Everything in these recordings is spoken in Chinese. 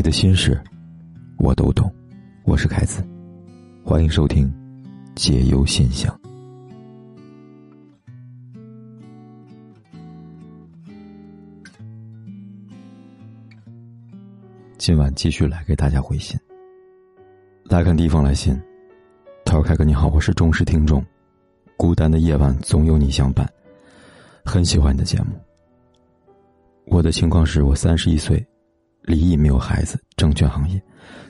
你的心事，我都懂。我是凯子，欢迎收听《解忧信箱》。今晚继续来给大家回信。来看第一封来信，他说：“凯哥你好，我是忠实听众，孤单的夜晚总有你相伴，很喜欢你的节目。我的情况是我三十一岁。”离异没有孩子，证券行业，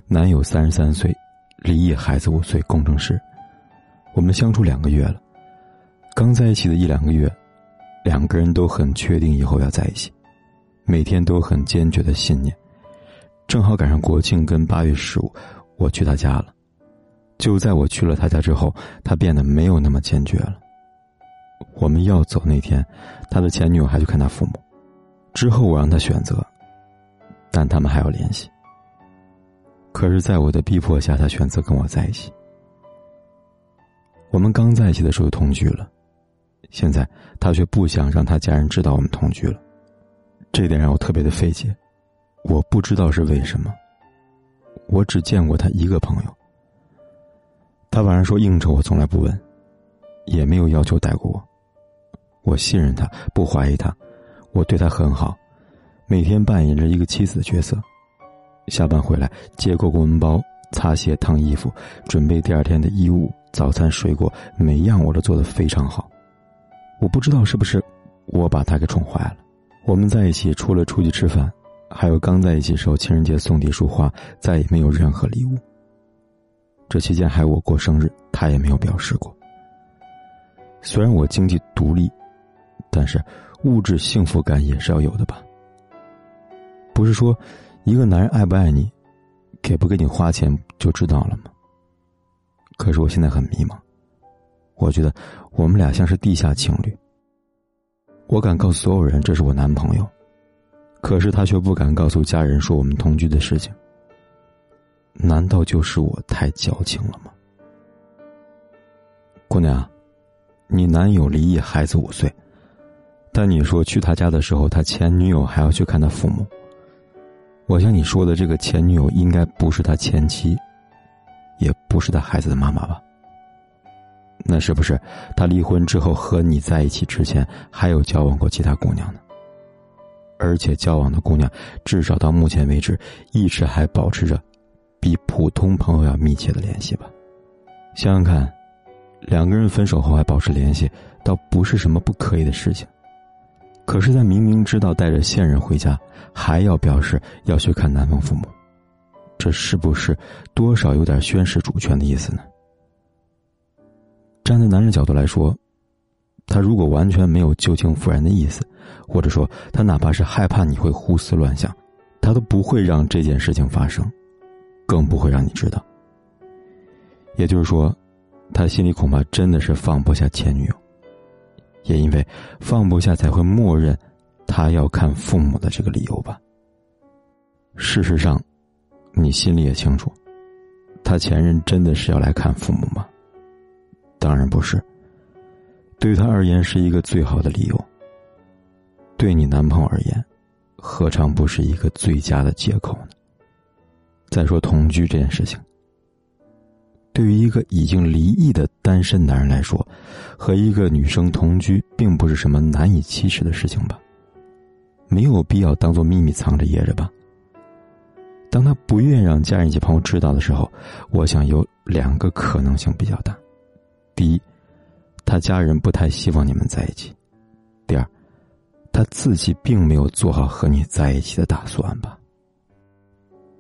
男友三十三岁，离异孩子五岁，工程师。我们相处两个月了，刚在一起的一两个月，两个人都很确定以后要在一起，每天都很坚决的信念。正好赶上国庆跟八月十五，我去他家了。就在我去了他家之后，他变得没有那么坚决了。我们要走那天，他的前女友还去看他父母，之后我让他选择。但他们还要联系。可是，在我的逼迫下，他选择跟我在一起。我们刚在一起的时候同居了，现在他却不想让他家人知道我们同居了，这点让我特别的费解。我不知道是为什么。我只见过他一个朋友。他晚上说应酬我从来不问，也没有要求带过我。我信任他，不怀疑他，我对他很好。每天扮演着一个妻子的角色，下班回来接过公文包、擦鞋、烫衣服，准备第二天的衣物、早餐、水果，每样我都做得非常好。我不知道是不是我把他给宠坏了。我们在一起，除了出去吃饭，还有刚在一起时候情人节送的一束花，再也没有任何礼物。这期间还有我过生日，他也没有表示过。虽然我经济独立，但是物质幸福感也是要有的吧。不是说，一个男人爱不爱你，给不给你花钱就知道了吗？可是我现在很迷茫，我觉得我们俩像是地下情侣。我敢告诉所有人这是我男朋友，可是他却不敢告诉家人说我们同居的事情。难道就是我太矫情了吗？姑娘，你男友离异，孩子五岁，但你说去他家的时候，他前女友还要去看他父母。我想你说的这个前女友应该不是他前妻，也不是他孩子的妈妈吧？那是不是他离婚之后和你在一起之前还有交往过其他姑娘呢？而且交往的姑娘至少到目前为止一直还保持着比普通朋友要密切的联系吧？想想看，两个人分手后还保持联系，倒不是什么不可以的事情。可是，在明明知道带着现任回家，还要表示要去看男方父母，这是不是多少有点宣示主权的意思呢？站在男人角度来说，他如果完全没有旧情复燃的意思，或者说他哪怕是害怕你会胡思乱想，他都不会让这件事情发生，更不会让你知道。也就是说，他心里恐怕真的是放不下前女友。也因为放不下，才会默认他要看父母的这个理由吧。事实上，你心里也清楚，他前任真的是要来看父母吗？当然不是。对他而言是一个最好的理由。对你男朋友而言，何尝不是一个最佳的借口呢？再说同居这件事情。对于一个已经离异的单身男人来说，和一个女生同居并不是什么难以启齿的事情吧？没有必要当做秘密藏着掖着吧？当他不愿让家人及朋友知道的时候，我想有两个可能性比较大：第一，他家人不太希望你们在一起；第二，他自己并没有做好和你在一起的打算吧？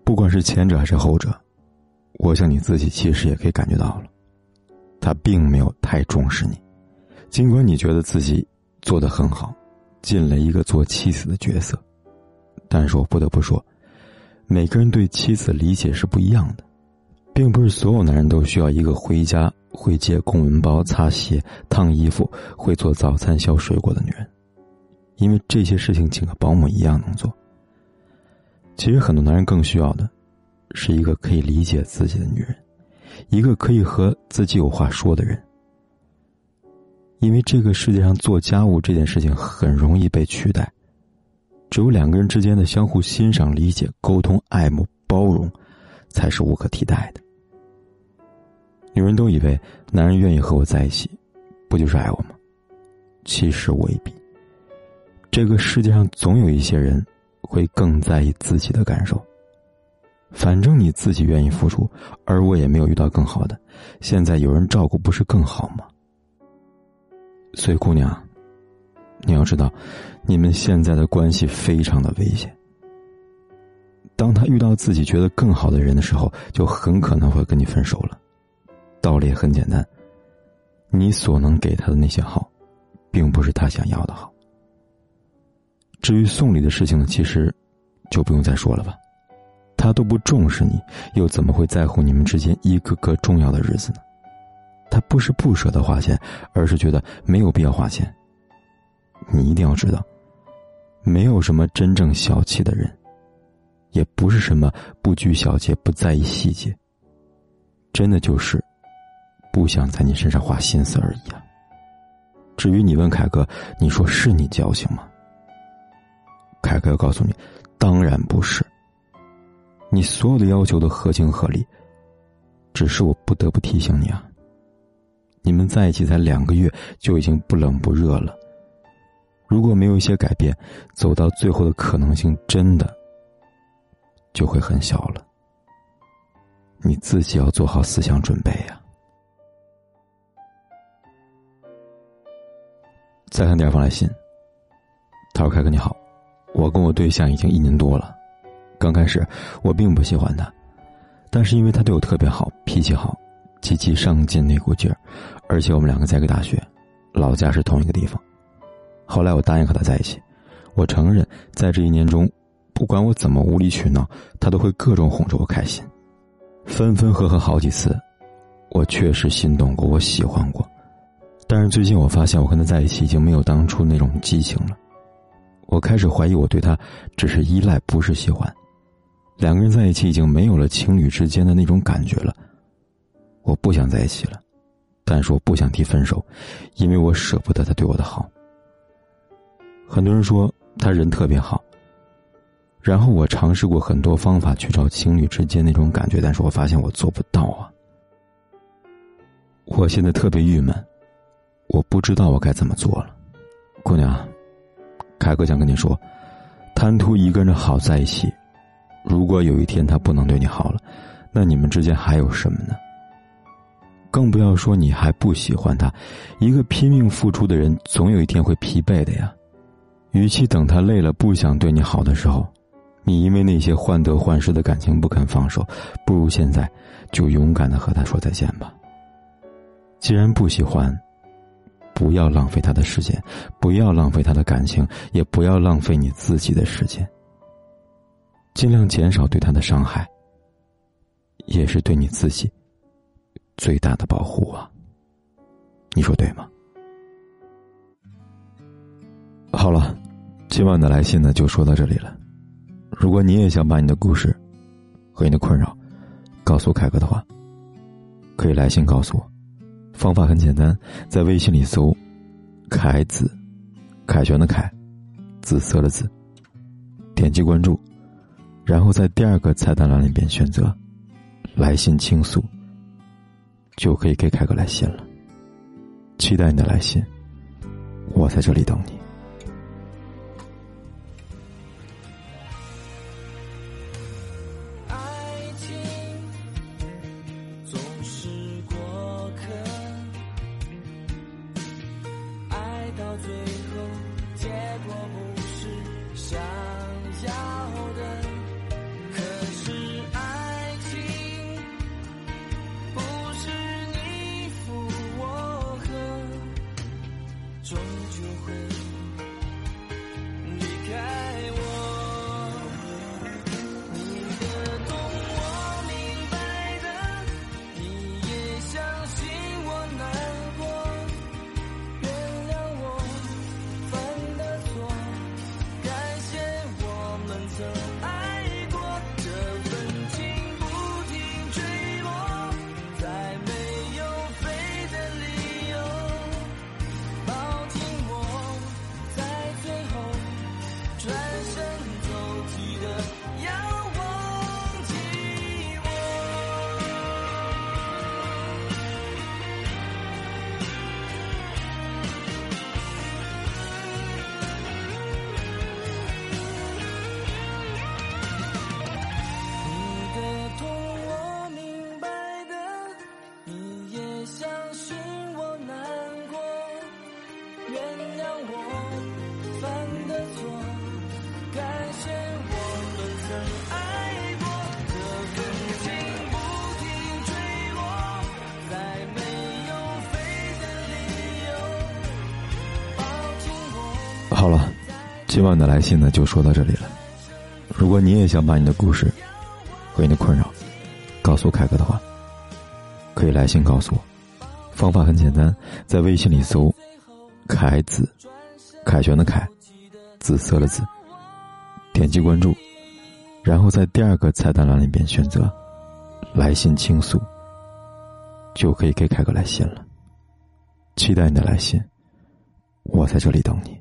不管是前者还是后者。我想你自己其实也可以感觉到了，他并没有太重视你，尽管你觉得自己做的很好，进了一个做妻子的角色，但是我不得不说，每个人对妻子理解是不一样的，并不是所有男人都需要一个回家会接公文包、擦鞋、烫衣服、会做早餐、削水果的女人，因为这些事情请个保姆一样能做。其实很多男人更需要的。是一个可以理解自己的女人，一个可以和自己有话说的人。因为这个世界上做家务这件事情很容易被取代，只有两个人之间的相互欣赏、理解、沟通、爱慕，包容，才是无可替代的。女人都以为男人愿意和我在一起，不就是爱我吗？其实未必。这个世界上总有一些人，会更在意自己的感受。反正你自己愿意付出，而我也没有遇到更好的，现在有人照顾不是更好吗？所以，姑娘，你要知道，你们现在的关系非常的危险。当他遇到自己觉得更好的人的时候，就很可能会跟你分手了。道理也很简单，你所能给他的那些好，并不是他想要的好。至于送礼的事情呢，其实就不用再说了吧。他都不重视你，又怎么会在乎你们之间一个个重要的日子呢？他不是不舍得花钱，而是觉得没有必要花钱。你一定要知道，没有什么真正小气的人，也不是什么不拘小节、不在意细节，真的就是不想在你身上花心思而已啊。至于你问凯哥，你说是你矫情吗？凯哥告诉你，当然不是。你所有的要求都合情合理，只是我不得不提醒你啊。你们在一起才两个月，就已经不冷不热了。如果没有一些改变，走到最后的可能性真的就会很小了。你自己要做好思想准备呀。再看第二封来信，他说：“凯哥你好，我跟我对象已经一年多了。”刚开始，我并不喜欢他，但是因为他对我特别好，脾气好，积极上进那股劲儿，而且我们两个在一个大学，老家是同一个地方。后来我答应和他在一起，我承认，在这一年中，不管我怎么无理取闹，他都会各种哄着我开心。分分合合好几次，我确实心动过，我喜欢过，但是最近我发现，我跟他在一起已经没有当初那种激情了。我开始怀疑，我对他只是依赖，不是喜欢。两个人在一起已经没有了情侣之间的那种感觉了，我不想在一起了，但是我不想提分手，因为我舍不得他对我的好。很多人说他人特别好，然后我尝试过很多方法去找情侣之间那种感觉，但是我发现我做不到啊。我现在特别郁闷，我不知道我该怎么做了，姑娘，凯哥想跟你说，贪图一个人好在一起。如果有一天他不能对你好了，那你们之间还有什么呢？更不要说你还不喜欢他。一个拼命付出的人，总有一天会疲惫的呀。与其等他累了不想对你好的时候，你因为那些患得患失的感情不肯放手，不如现在就勇敢的和他说再见吧。既然不喜欢，不要浪费他的时间，不要浪费他的感情，也不要浪费你自己的时间。尽量减少对他的伤害，也是对你自己最大的保护啊！你说对吗？好了，今晚的来信呢就说到这里了。如果你也想把你的故事和你的困扰告诉凯哥的话，可以来信告诉我。方法很简单，在微信里搜“凯子”，凯旋的凯，紫色的紫，点击关注。然后在第二个菜单栏里边选择“来信倾诉”，就可以给凯哥来信了。期待你的来信，我在这里等你。好了，今晚的来信呢就说到这里了。如果你也想把你的故事和你的困扰告诉凯哥的话，可以来信告诉我。方法很简单，在微信里搜“凯子”，凯旋的凯，紫色的紫，点击关注然后在第二个菜单栏里边选择“来信倾诉”，就可以给凯哥来信了。期待你的来信，我在这里等你。